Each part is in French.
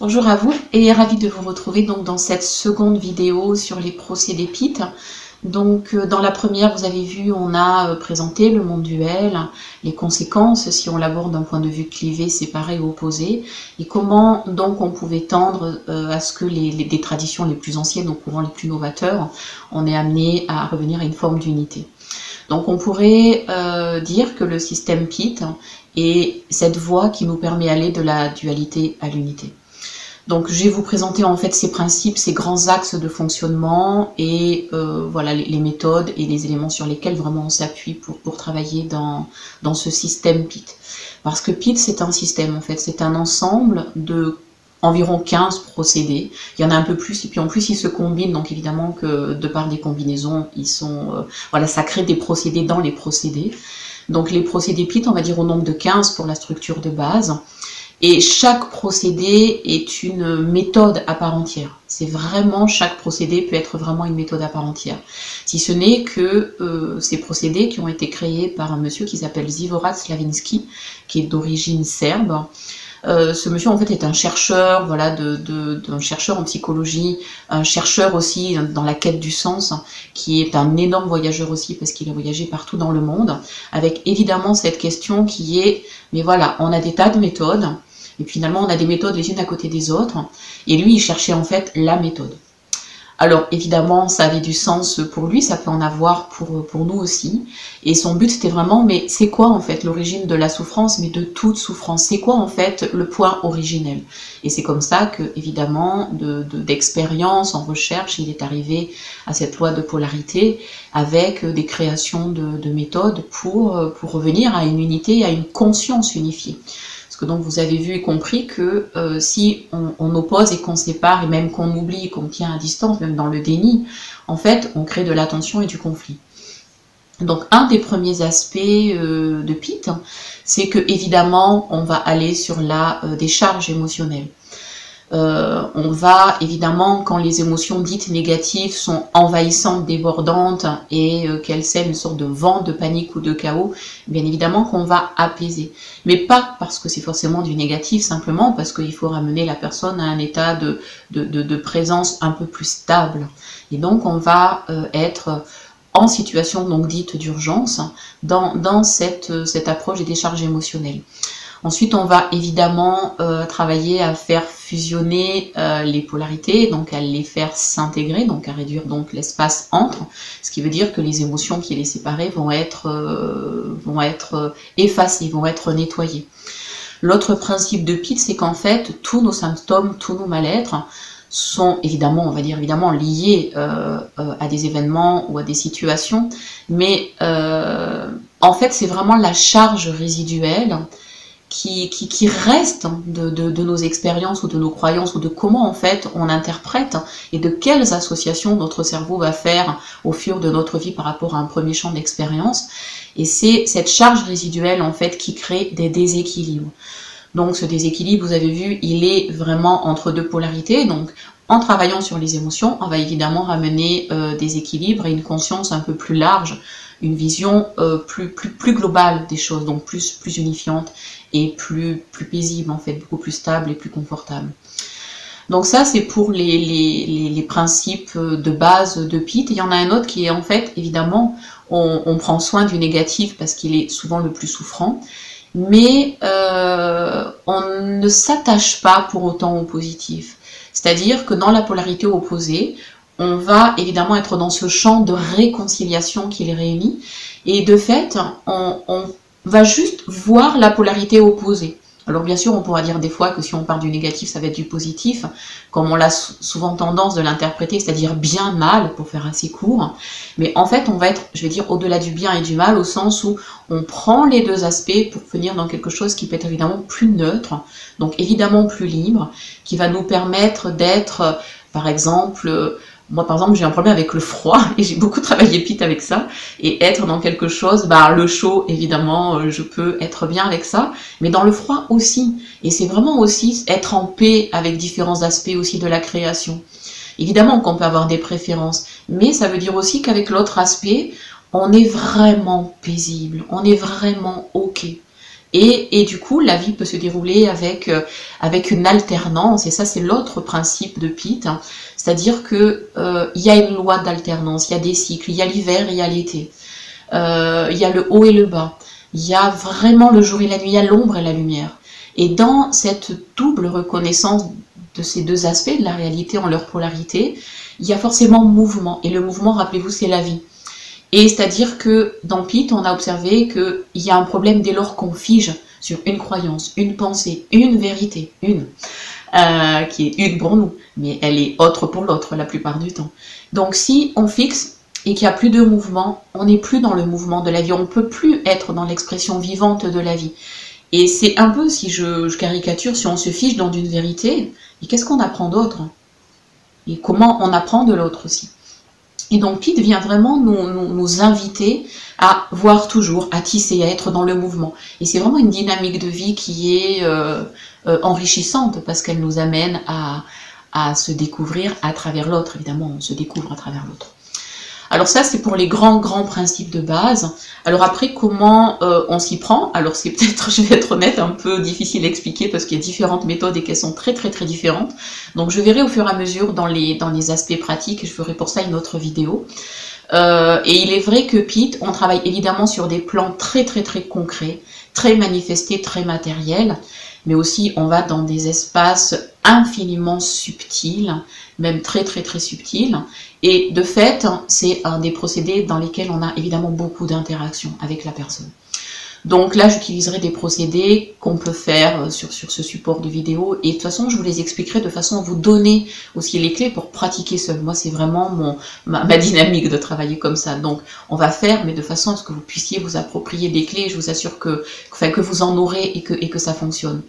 Bonjour à vous et ravi de vous retrouver donc dans cette seconde vidéo sur les procédés PIT. Donc euh, dans la première, vous avez vu, on a euh, présenté le monde duel, les conséquences si on l'aborde d'un point de vue clivé, séparé ou opposé, et comment donc on pouvait tendre euh, à ce que les, des traditions les plus anciennes au courant les plus novateurs, on est amené à revenir à une forme d'unité. Donc on pourrait dire que le système PIT est cette voie qui nous permet d'aller de la dualité à l'unité. Donc je vais vous présenter en fait ces principes, ces grands axes de fonctionnement et euh, voilà les, méthodes et les éléments sur lesquels vraiment on s'appuie pour, pour travailler dans, dans ce système PIT. Parce que PIT c'est un système en fait, c'est un ensemble de environ 15 procédés. Il y en a un peu plus et puis en plus ils se combinent donc évidemment que de par des combinaisons ils sont euh, voilà ça crée des procédés dans les procédés. Donc les procédés PIT on va dire au nombre de 15 pour la structure de base. Et chaque procédé est une méthode à part entière. C'est vraiment, chaque procédé peut être vraiment une méthode à part entière. Si ce n'est que euh, ces procédés qui ont été créés par un monsieur qui s'appelle Zivorad Slavinsky, qui est d'origine serbe. Euh, ce monsieur en fait est un chercheur, voilà, de, un chercheur en psychologie, un chercheur aussi dans la quête du sens, qui est un énorme voyageur aussi parce qu'il a voyagé partout dans le monde, avec évidemment cette question qui est, mais voilà, on a des tas de méthodes, et finalement, on a des méthodes les unes à côté des autres. Et lui, il cherchait en fait la méthode. Alors évidemment, ça avait du sens pour lui, ça peut en avoir pour, pour nous aussi. Et son but, c'était vraiment, mais c'est quoi en fait l'origine de la souffrance, mais de toute souffrance? C'est quoi en fait le point originel? Et c'est comme ça que, évidemment, d'expérience, de, en recherche, il est arrivé à cette loi de polarité avec des créations de, de méthodes pour, pour revenir à une unité, à une conscience unifiée. Parce que donc vous avez vu et compris que euh, si on, oppose et qu'on sépare, et même qu'on oublie, qu'on tient à distance, même dans le déni, en fait, on crée de la tension et du conflit. Donc un des premiers aspects euh, de PIT, c'est que évidemment, on va aller sur la euh, décharge émotionnelle. Euh, on va évidemment, quand les émotions dites négatives sont envahissantes, débordantes et euh, qu'elles sèment une sorte de vent de panique ou de chaos, bien évidemment qu'on va apaiser. Mais pas parce que c'est forcément du négatif, simplement parce qu'il faut ramener la personne à un état de, présence un peu plus stable. Et donc on va euh, être en situation donc dite d'urgence dans, dans cette, cette approche des décharges émotionnelles. Ensuite, on va évidemment euh, travailler à faire fusionner euh, les polarités, donc à les faire s'intégrer, donc à réduire donc l'espace entre, ce qui veut dire que les émotions qui les séparent vont être, euh, vont être effacées, vont être nettoyées. L'autre principe de Pitt, c'est qu'en fait, tous nos symptômes, tous nos mal-être sont évidemment, on va dire évidemment, liés à des événements ou à des situations, mais en fait, c'est vraiment la charge résiduelle qui, qui, reste de, de, nos expériences ou de nos croyances ou de comment en fait on interprète et de quelles associations notre cerveau va faire au fur de notre vie par rapport à un premier champ d'expérience. Et c'est cette charge résiduelle en fait qui crée des déséquilibres. Donc ce déséquilibre, vous avez vu, il est vraiment entre deux polarités. Donc en travaillant sur les émotions, on va évidemment ramener euh, des équilibres et une conscience un peu plus large, une vision euh, plus, plus, plus globale des choses, donc plus, plus unifiante et plus, plus paisible en fait, beaucoup plus stable et plus confortable. Donc ça, c'est pour les, les, les, principes de base de Pitt. Il y en a un autre qui est en fait, évidemment, on, on prend soin du négatif parce qu'il est souvent le plus souffrant, mais euh, on ne s'attache pas pour autant au positif. C'est-à-dire que dans la polarité opposée, on va évidemment être dans ce champ de réconciliation qui les réunit, et de fait, on, va juste voir la polarité opposée. Alors bien sûr, on pourra dire des fois que si on part du négatif, ça va être du positif, comme on l'a souvent tendance de l'interpréter, c'est-à-dire bien mal, pour faire assez court. Mais en fait, on va être, je vais dire, au-delà du bien et du mal, au sens où on prend les deux aspects pour venir dans quelque chose qui peut être évidemment plus neutre, donc évidemment plus libre, qui va nous permettre d'être, par exemple, moi, par exemple, j'ai un problème avec le froid et j'ai beaucoup travaillé pit avec ça. Et être dans quelque chose, bah, le chaud, évidemment, euh, je peux être bien avec ça. Mais dans le froid aussi. Et c'est vraiment aussi être en paix avec différents aspects aussi de la création. Évidemment qu'on peut avoir des préférences. Mais ça veut dire aussi qu'avec l'autre aspect, on est vraiment paisible. On est vraiment OK. Et, du coup, la vie peut se dérouler avec, euh, avec une alternance, et ça c'est l'autre principe de Pitt, hein. C'est-à-dire que euh, il y a une loi d'alternance, il y a des cycles, il y a l'hiver, il y a l'été, euh, il y a le haut et le bas, il y a vraiment le jour et la nuit, il y a l'ombre et la lumière. Et dans cette double reconnaissance de ces deux aspects de la réalité en leur polarité, il y a forcément mouvement, et le mouvement, rappelez-vous, c'est la vie. Et c'est-à-dire que dans Pitt, on a observé qu'il y a un problème dès lors qu'on fige sur une croyance, une pensée, une vérité, une, euh, qui est une pour nous, mais elle est autre pour l'autre la plupart du temps. Donc si on fixe et qu'il n'y a plus de mouvement, on n'est plus dans le mouvement de la vie, on ne peut plus être dans l'expression vivante de la vie. Et c'est un peu, si je, caricature, si on se fiche dans une vérité, et qu'est-ce qu'on apprend d'autre? Et comment on apprend de l'autre aussi? Et donc Pete vient vraiment nous, inviter à voir toujours, à tisser, à être dans le mouvement. Et c'est vraiment une dynamique de vie qui est euh, euh, enrichissante parce qu'elle nous amène à, à se découvrir à travers l'autre. Évidemment, on se découvre à travers l'autre. Alors ça, c'est pour les grands, grands principes de base. Alors après, comment euh, on s'y prend? Alors c'est peut-être, je vais être honnête, un peu difficile à expliquer parce qu'il y a différentes méthodes et qu'elles sont très, très, très différentes. Donc je verrai au fur et à mesure dans les, aspects pratiques je ferai pour ça une autre vidéo. Euh, et il est vrai que Pete, on travaille évidemment sur des plans très, très, très concrets, très manifestés, très matériels mais aussi on va dans des espaces infiniment subtils, même très très très subtils. Et de fait, c'est un des procédés dans lesquels on a évidemment beaucoup d'interactions avec la personne. Donc là, j'utiliserai des procédés qu'on peut faire euh, sur, sur ce support de vidéo. Et de toute façon, je vous les expliquerai de façon à vous donner aussi les clés pour pratiquer seul. Moi, c'est vraiment mon, ma, dynamique de travailler comme ça. Donc, on va faire, mais de façon à ce que vous puissiez vous approprier des clés. Je vous assure que, que vous en aurez et que, et que ça fonctionne.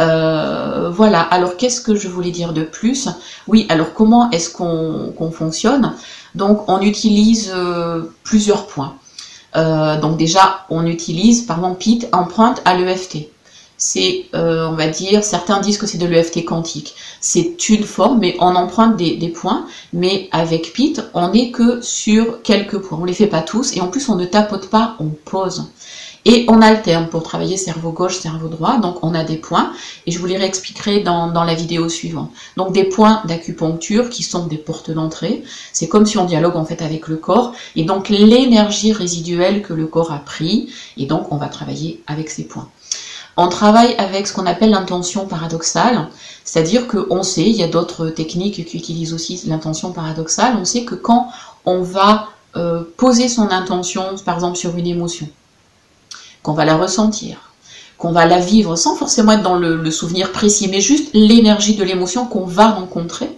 Euh, voilà, alors qu'est-ce que je voulais dire de plus? Oui, alors comment est-ce qu'on fonctionne? Donc on utilise euh, plusieurs points. Euh, donc déjà, on utilise, par exemple, PIT emprunte à l'EFT. C'est, on va dire, certains disent que c'est de l'EFT quantique. C'est une forme, mais on emprunte des, points. Mais avec PIT, on n'est que sur quelques points. On les fait pas tous. Et en plus, on ne tapote pas, on pose. Et on alterne pour travailler cerveau gauche, cerveau droit. Donc on a des points, et je vous les réexpliquerai dans, la vidéo suivante. Donc des points d'acupuncture qui sont des portes d'entrée. C'est comme si on dialogue en fait avec le corps, et donc l'énergie résiduelle que le corps a pris, et donc on va travailler avec ces points. On travaille avec ce qu'on appelle l'intention paradoxale, c'est-à-dire qu'on sait, il y a d'autres techniques qui utilisent aussi l'intention paradoxale, on sait que quand on va euh, poser son intention, par exemple sur une émotion, qu'on va la ressentir, qu'on va la vivre sans forcément être dans le, souvenir précis, mais juste l'énergie de l'émotion qu'on va rencontrer,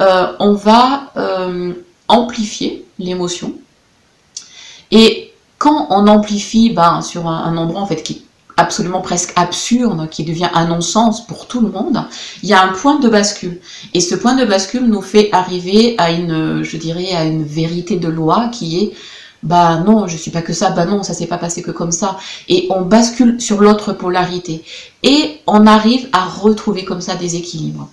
euh, on va euh, amplifier l'émotion. Et quand on amplifie ben, sur un, endroit en fait qui est absolument presque absurde, qui devient un non-sens pour tout le monde, il y a un point de bascule. Et ce point de bascule nous fait arriver à une, je dirais, à une vérité de loi qui est bah non, je suis pas que ça, bah non, ça s'est pas passé que comme ça. Et on bascule sur l'autre polarité. Et on arrive à retrouver comme ça des équilibres.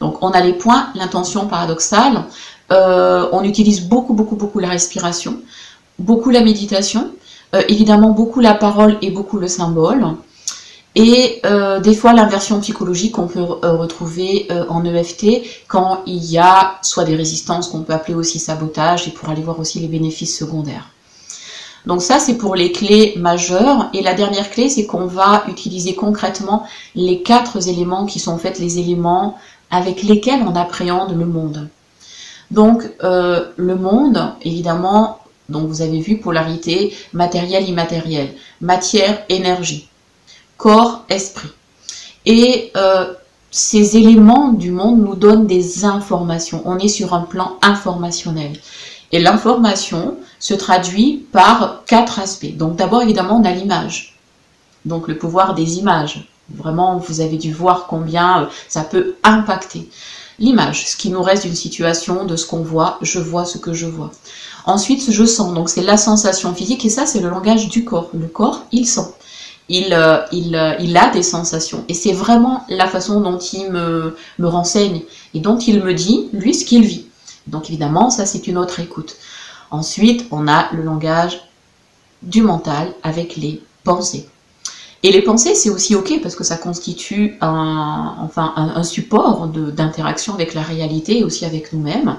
Donc on a les points, l'intention paradoxale, euh, on utilise beaucoup, beaucoup, beaucoup la respiration, beaucoup la méditation, euh, évidemment beaucoup la parole et beaucoup le symbole. Et euh, des fois l'inversion psychologique qu'on peut retrouver en EFT quand il y a soit des résistances qu'on peut appeler aussi sabotage et pour aller voir aussi les bénéfices secondaires. Donc ça c'est pour les clés majeures et la dernière clé c'est qu'on va utiliser concrètement les quatre éléments qui sont en fait les éléments avec lesquels on appréhende le monde. Donc le monde évidemment donc vous avez vu polarité matériel immatériel, matière énergie corps, esprit. Et euh, ces éléments du monde nous donnent des informations. On est sur un plan informationnel. Et l'information se traduit par quatre aspects. Donc d'abord, évidemment, on a l'image. Donc le pouvoir des images. Vraiment, vous avez dû voir combien euh, ça peut impacter. L'image, ce qui nous reste d'une situation, de ce qu'on voit, je vois ce que je vois. Ensuite, je sens, donc c'est la sensation physique, et ça, c'est le langage du corps. Le corps, il sent il, euh, euh, a des sensations. Et c'est vraiment la façon dont il me, me renseigne et dont il me dit, lui, ce qu'il vit. Donc évidemment, ça c'est une autre écoute. Ensuite, on a le langage du mental avec les pensées. Et les pensées, c'est aussi ok parce que ça constitue un, enfin, un, support d'interaction avec la réalité et aussi avec nous-mêmes.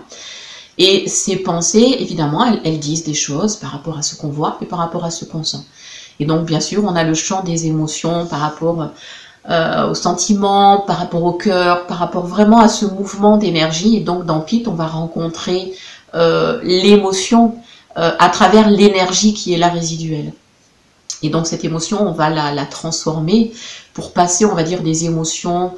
Et ces pensées, évidemment, elles, disent des choses par rapport à ce qu'on voit et par rapport à ce qu'on sent. Et donc, bien sûr, on a le champ des émotions par rapport euh, aux sentiments, par rapport au cœur, par rapport vraiment à ce mouvement d'énergie. Et donc, dans Pit, on va rencontrer l'émotion euh, à travers l'énergie qui est là résiduelle. Et donc cette émotion, on va la, transformer pour passer, on va dire, des émotions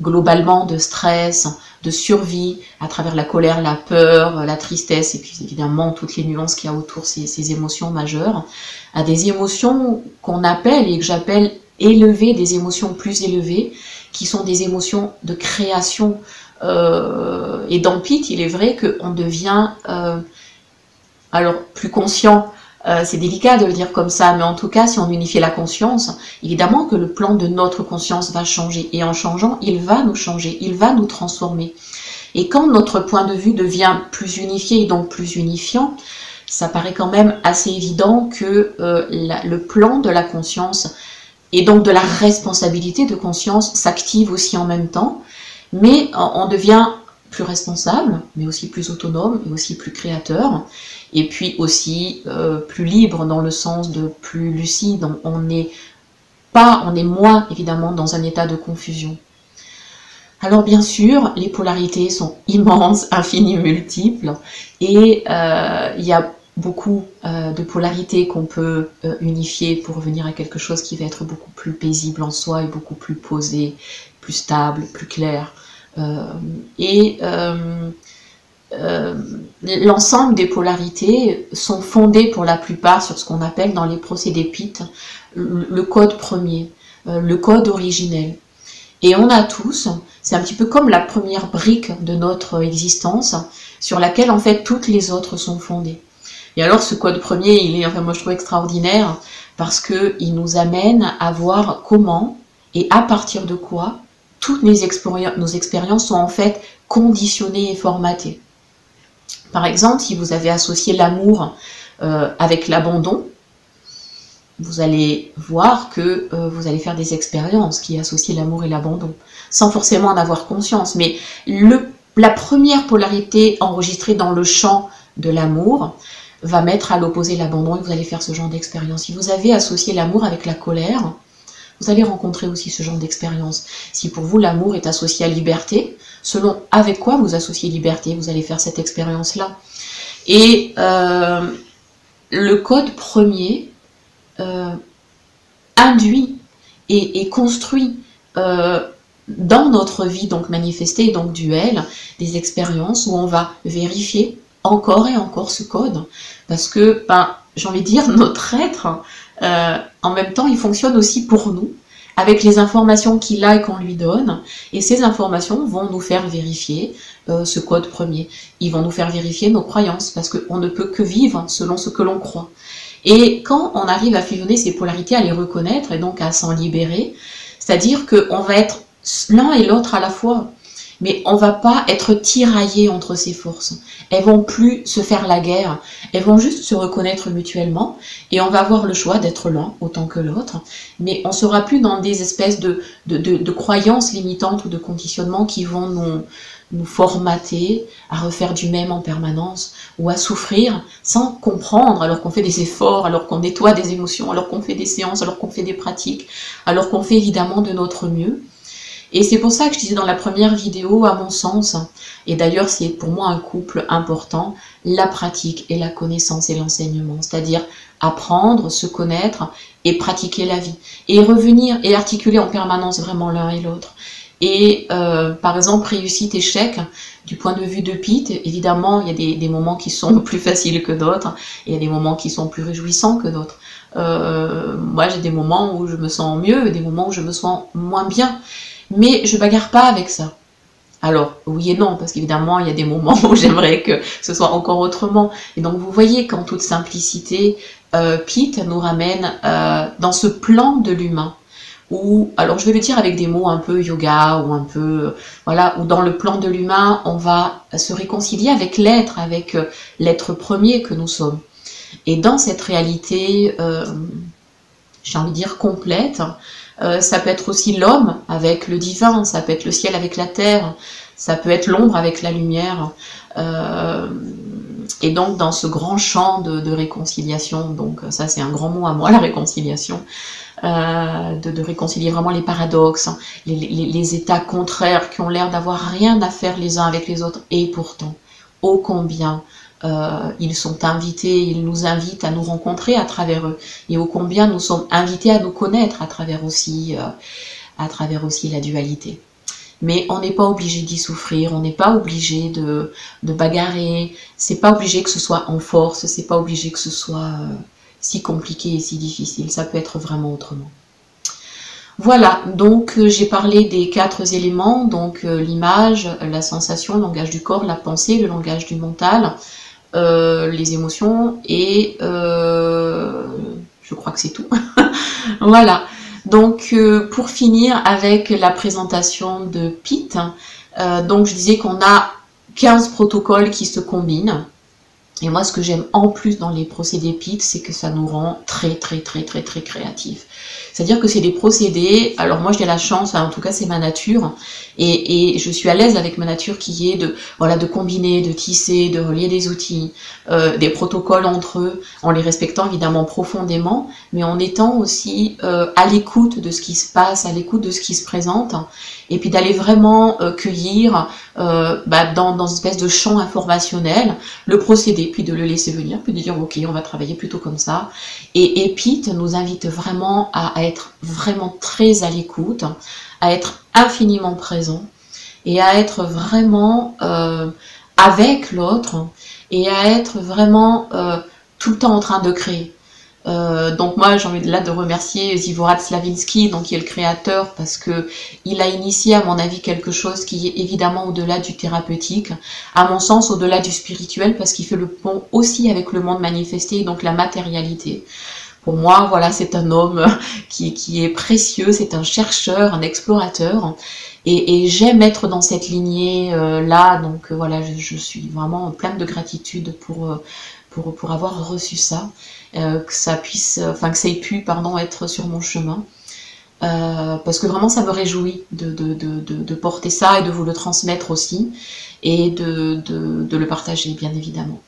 globalement de stress, de survie, à travers la colère, la peur, la tristesse, et puis évidemment toutes les nuances qu'il y a autour ces, ces émotions majeures, à des émotions qu'on appelle et que j'appelle élevées, des émotions plus élevées, qui sont des émotions de création. Euh, et dans Pete, il est vrai qu'on devient euh, alors plus conscient euh, c'est délicat de le dire comme ça, mais en tout cas, si on unifiait la conscience, évidemment que le plan de notre conscience va changer. Et en changeant, il va nous changer, il va nous transformer. Et quand notre point de vue devient plus unifié et donc plus unifiant, ça paraît quand même assez évident que le plan de la conscience et donc de la responsabilité de conscience s'active aussi en même temps, mais on devient plus responsable, mais aussi plus autonome et aussi plus créateur et puis aussi euh, plus libre dans le sens de plus lucide. On n'est pas, on est moins évidemment dans un état de confusion. Alors bien sûr, les polarités sont immenses, infinies, multiples, et euh, il y a beaucoup euh, de polarités qu'on peut unifier pour revenir à quelque chose qui va être beaucoup plus paisible en soi et beaucoup plus posé, plus stable, plus clair. et euh, l'ensemble des polarités sont fondées pour la plupart sur ce qu'on appelle dans les procédés PIT le code premier, euh, le code originel. Et on a tous, c'est un petit peu comme la première brique de notre existence sur laquelle en fait toutes les autres sont fondées. Et alors ce code premier, il est, enfin moi je trouve extraordinaire parce que il nous amène à voir comment et à partir de quoi toutes nos expériences sont en fait conditionnées et formatées. Par exemple, si vous avez associé l'amour euh, avec l'abandon, vous allez voir que euh, vous allez faire des expériences qui associent l'amour et l'abandon, sans forcément en avoir conscience. Mais la première polarité enregistrée dans le champ de l'amour va mettre à l'opposé l'abandon et vous allez faire ce genre d'expérience. Si vous avez associé l'amour avec la colère, vous allez rencontrer aussi ce genre d'expérience. Si pour vous l'amour est associé à liberté, selon avec quoi vous associez liberté, vous allez faire cette expérience-là. Et euh, le code premier euh, induit et, construit euh, dans notre vie, donc manifestée, donc duel, des expériences où on va vérifier encore et encore ce code. Parce que, ben, j'ai envie de dire, notre être, euh, en même temps, il fonctionne aussi pour nous, avec les informations qu'il a et qu'on lui donne. Et ces informations vont nous faire vérifier euh, ce code premier. Ils vont nous faire vérifier nos croyances, parce qu'on ne peut que vivre selon ce que l'on croit. Et quand on arrive à fusionner ces polarités, à les reconnaître et donc à s'en libérer, c'est-à-dire qu'on va être l'un et l'autre à la fois mais on va pas être tiraillé entre ces forces. Elles vont plus se faire la guerre, elles vont juste se reconnaître mutuellement et on va avoir le choix d'être l'un autant que l'autre, mais on sera plus dans des espèces de, de, croyances limitantes ou de conditionnements qui vont nous, nous formater à refaire du même en permanence ou à souffrir sans comprendre alors qu'on fait des efforts, alors qu'on nettoie des émotions, alors qu'on fait des séances, alors qu'on fait des pratiques, alors qu'on fait évidemment de notre mieux. Et c'est pour ça que je disais dans la première vidéo, à mon sens, et d'ailleurs c'est pour moi un couple important, la pratique et la connaissance et l'enseignement, c'est-à-dire apprendre, se connaître et pratiquer la vie. Et revenir et articuler en permanence vraiment l'un et l'autre. Et euh, par exemple, réussite, échec, du point de vue de Pete, évidemment, il y a des, moments qui sont plus faciles que d'autres, il y a des moments qui sont plus réjouissants que d'autres. Euh, moi, j'ai des moments où je me sens mieux des moments où je me sens moins bien. Mais je bagarre pas avec ça. Alors, oui et non, parce qu'évidemment, il y a des moments où j'aimerais que ce soit encore autrement. Et donc, vous voyez qu'en toute simplicité, euh, Pete nous ramène euh, dans ce plan de l'humain. Ou, alors je vais le dire avec des mots un peu yoga, ou un peu, voilà, où dans le plan de l'humain, on va se réconcilier avec l'être, avec euh, l'être premier que nous sommes. Et dans cette réalité, j'ai envie de dire, complète. Euh, ça peut être aussi l'homme avec le divin, ça peut être le ciel avec la terre, ça peut être l'ombre avec la lumière. Euh, et donc dans ce grand champ de, réconciliation, donc ça c'est un grand mot à moi, la réconciliation, euh, de, réconcilier vraiment les paradoxes, les, états contraires qui ont l'air d'avoir rien à faire les uns avec les autres, et pourtant, ô combien euh, ils sont invités, ils nous invitent à nous rencontrer à travers eux, et ô combien nous sommes invités à nous connaître à travers aussi, à travers aussi la dualité. Mais on n'est pas obligé d'y souffrir, on n'est pas obligé de, de bagarrer, c'est pas obligé que ce soit en force, c'est pas obligé que ce soit euh, si compliqué et si difficile, ça peut être vraiment autrement. Voilà, donc euh, j'ai parlé des quatre éléments, donc euh, l'image, la sensation, le langage du corps, la pensée, le langage du mental, les émotions et je crois que c'est tout. voilà. Donc euh, pour finir avec la présentation de Pete, euh, donc je disais qu'on a 15 protocoles qui se combinent. Et moi, ce que j'aime en plus dans les procédés PIT, c'est que ça nous rend très, très, très, très, très créatifs. C'est-à-dire que c'est des procédés, alors moi j'ai la chance, en tout cas c'est ma nature, et, je suis à l'aise avec ma nature qui est de, voilà, de combiner, de tisser, de relier des outils, euh, des protocoles entre eux, en les respectant évidemment profondément, mais en étant aussi euh, à l'écoute de ce qui se passe, à l'écoute de ce qui se présente, et puis d'aller vraiment euh, cueillir bah, dans, une espèce de champ informationnel le procédé, puis de le laisser venir, puis de dire ok, on va travailler plutôt comme ça. Et, et Pete nous invite vraiment à être vraiment très à l'écoute, à être infiniment présent et à être vraiment euh, avec l'autre et à être vraiment euh, tout le temps en train de créer. Euh, donc moi j'ai envie de, là de remercier Zivorad Slavinsky, donc qui est le créateur, parce que il a initié à mon avis quelque chose qui est évidemment au-delà du thérapeutique, à mon sens au-delà du spirituel, parce qu'il fait le pont aussi avec le monde manifesté, donc la matérialité. Pour moi, voilà, c'est un homme qui, est précieux, c'est un chercheur, un explorateur. Et, j'aime être dans cette lignée-là. donc euh, voilà, je, suis vraiment pleine de gratitude pour, euh, pour, pour avoir reçu ça. Euh, que ça puisse, enfin que ça ait pu, pardon, être sur mon chemin. parce que vraiment ça me réjouit de, de, de, de, porter ça et de vous le transmettre aussi et de, le partager bien évidemment.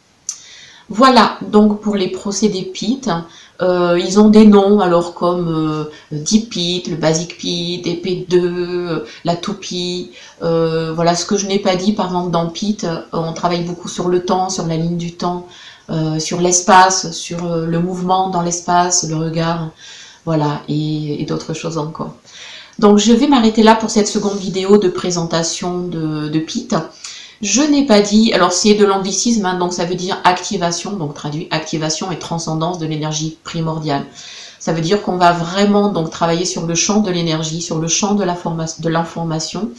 Voilà donc pour les procédés PIT. Euh, ils ont des noms, alors comme euh, DPIT, le Basic PIT, DP2, euh, la toupie. Euh, voilà, ce que je n'ai pas dit, par exemple, dans PIT, on travaille beaucoup sur le temps, sur la ligne du temps, sur l'espace, sur le mouvement dans l'espace, le regard, voilà, et, d'autres choses encore. Donc je vais m'arrêter là pour cette seconde vidéo de présentation de, de. Je n'ai pas dit, alors c'est de l'anglicisme, hein, donc ça veut dire activation, donc traduit activation et transcendance de l'énergie primordiale. Ça veut dire qu'on va vraiment donc travailler sur le champ de l'énergie, sur le champ de l'information.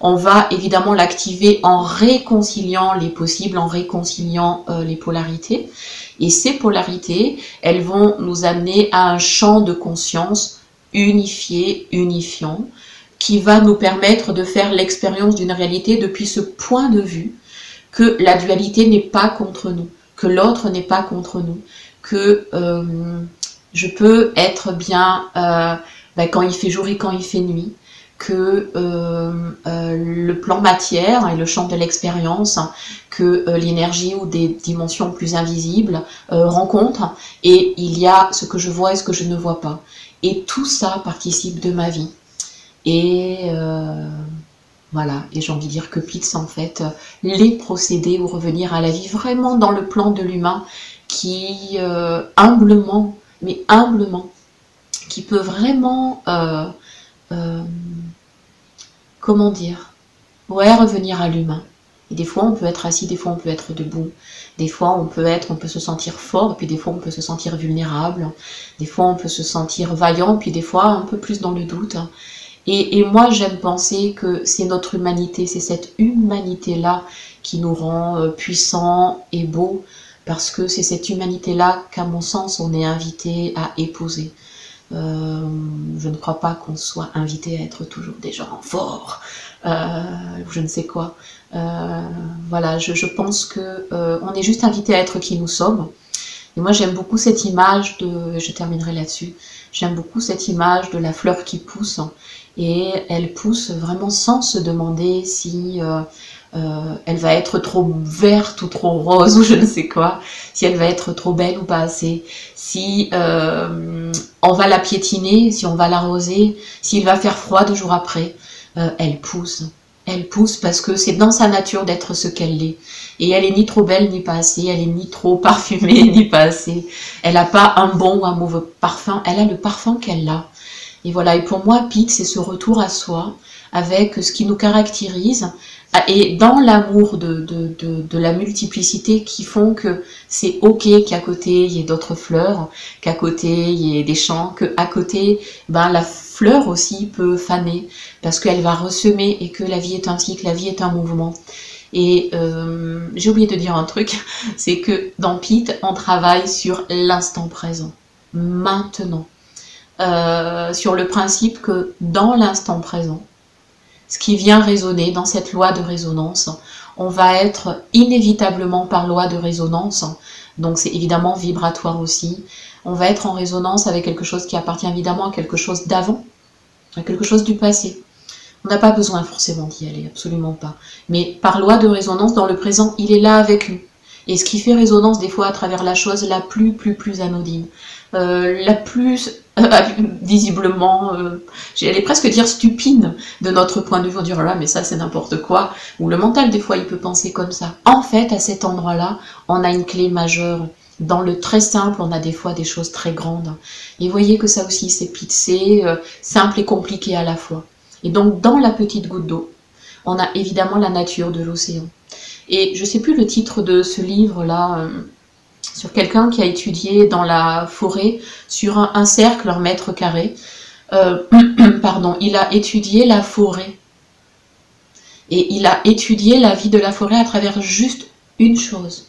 On va évidemment l'activer en réconciliant les possibles, en réconciliant euh, les polarités. Et ces polarités, elles vont nous amener à un champ de conscience unifié, unifiant, qui va nous permettre de faire l'expérience d'une réalité depuis ce point de vue que la dualité n'est pas contre nous, que l'autre n'est pas contre nous, que euh, je peux être bien euh, ben, quand il fait jour et quand il fait nuit, que euh, le plan matière et le champ de l'expérience, que l'énergie ou des dimensions plus invisibles rencontrent, et il y a ce que je vois et ce que je ne vois pas. Et tout ça participe de ma vie. Et euh, voilà, et j'ai envie de dire que PITS, en fait, les procédés ou revenir à la vie vraiment dans le plan de l'humain qui, euh, humblement, mais humblement, qui peut vraiment, euh, comment dire, ouais, revenir à l'humain. Et des fois, on peut être assis, des fois, on peut être debout. Des fois, on peut être, on peut se sentir fort, puis des fois, on peut se sentir vulnérable. Des fois, on peut se sentir vaillant, puis des fois, un peu plus dans le doute. Et, moi, j'aime penser que c'est notre humanité, c'est cette humanité-là qui nous rend euh, puissants et beaux, parce que c'est cette humanité-là qu'à mon sens, on est invité à épouser. Euh, je ne crois pas qu'on soit invité à être toujours des gens forts, euh, je ne sais quoi. voilà, je, pense que on est juste invité à être qui nous sommes. Et moi, j'aime beaucoup cette image de, je terminerai là-dessus, J'aime beaucoup cette image de la fleur qui pousse et elle pousse vraiment sans se demander si euh, euh, elle va être trop verte ou trop rose ou je ne sais quoi, si elle va être trop belle ou pas assez, si euh, on va la piétiner, si on va l'arroser, s'il va faire froid deux jours après, elle pousse. Elle pousse parce que c'est dans sa nature d'être ce qu'elle est. Et elle est ni trop belle ni pas assez, elle est ni trop parfumée ni pas assez. Elle n'a pas un bon ou un mauvais parfum, elle a le parfum qu'elle a. Et voilà, et pour moi, Pete, c'est ce retour à soi avec ce qui nous caractérise et dans l'amour de, la multiplicité qui font que c'est ok qu'à côté il y ait d'autres fleurs, qu'à côté il y ait des champs, qu'à côté ben, la fleur aussi peut faner parce qu'elle va ressemer et que la vie est un cycle, la vie est un mouvement. Et euh, j'ai oublié de dire un truc, c'est que dans Pete, on travaille sur l'instant présent, maintenant. Euh, sur le principe que dans l'instant présent, ce qui vient résonner dans cette loi de résonance, on va être inévitablement par loi de résonance, donc c'est évidemment vibratoire aussi, on va être en résonance avec quelque chose qui appartient évidemment à quelque chose d'avant, à quelque chose du passé. On n'a pas besoin forcément d'y aller, absolument pas. Mais par loi de résonance, dans le présent, il est là avec nous. Et ce qui fait résonance des fois à travers la chose la plus, plus, plus anodine. Euh, la plus visiblement, euh, j'allais presque dire stupide de notre point de vue, on dirait là mais ça c'est n'importe quoi, ou le mental des fois il peut penser comme ça. En fait à cet endroit-là, on a une clé majeure. Dans le très simple, on a des fois des choses très grandes. Et voyez que ça aussi c'est pitsé, simple et compliqué à la fois. Et donc dans la petite goutte d'eau, on a évidemment la nature de l'océan. Et je sais plus le titre de ce livre-là, sur quelqu'un qui a étudié dans la forêt sur un, cercle, un mètre carré. Euh, pardon, il a étudié la forêt. Et il a étudié la vie de la forêt à travers juste une chose.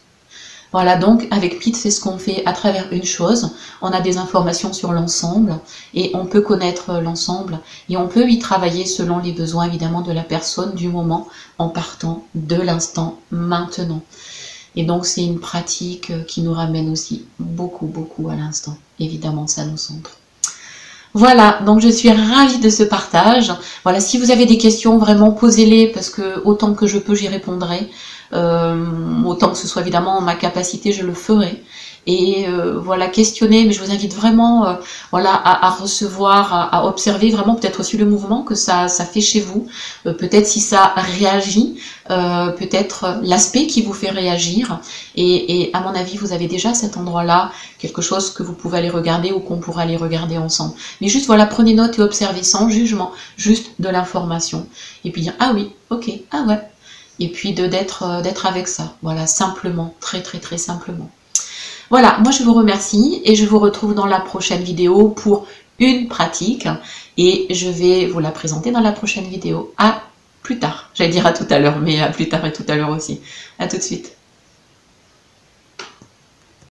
Voilà, donc avec Pete, c'est ce qu'on fait à travers une chose. On a des informations sur l'ensemble et on peut connaître l'ensemble et on peut y travailler selon les besoins évidemment de la personne du moment en partant de l'instant maintenant. Et donc c'est une pratique euh, qui nous ramène aussi beaucoup, beaucoup à l'instant. Évidemment, ça nous centre. Voilà, donc je suis ravie de ce partage. Voilà, si vous avez des questions, vraiment posez-les parce que autant que je peux, j'y répondrai. Euh, autant que ce soit évidemment en ma capacité, je le ferai et euh, voilà questionner mais je vous invite vraiment euh, voilà à, recevoir à, observer vraiment peut-être aussi le mouvement que ça, fait chez vous. Euh, peut-être si ça réagit peut-être l'aspect qui vous fait réagir. Et, à mon avis vous avez déjà cet endroit là quelque chose que vous pouvez aller regarder ou qu'on pourra aller regarder ensemble. Mais juste voilà prenez note et observez sans jugement juste de l'information. Et puis dire ah oui ok ah ouais. Et puis d'être d'être avec ça. Voilà simplement très très très simplement voilà, moi je vous remercie et je vous retrouve dans la prochaine vidéo pour une pratique et je vais vous la présenter dans la prochaine vidéo. À plus tard, j'allais dire à tout à l'heure, mais à plus tard et tout à l'heure aussi. À tout de suite.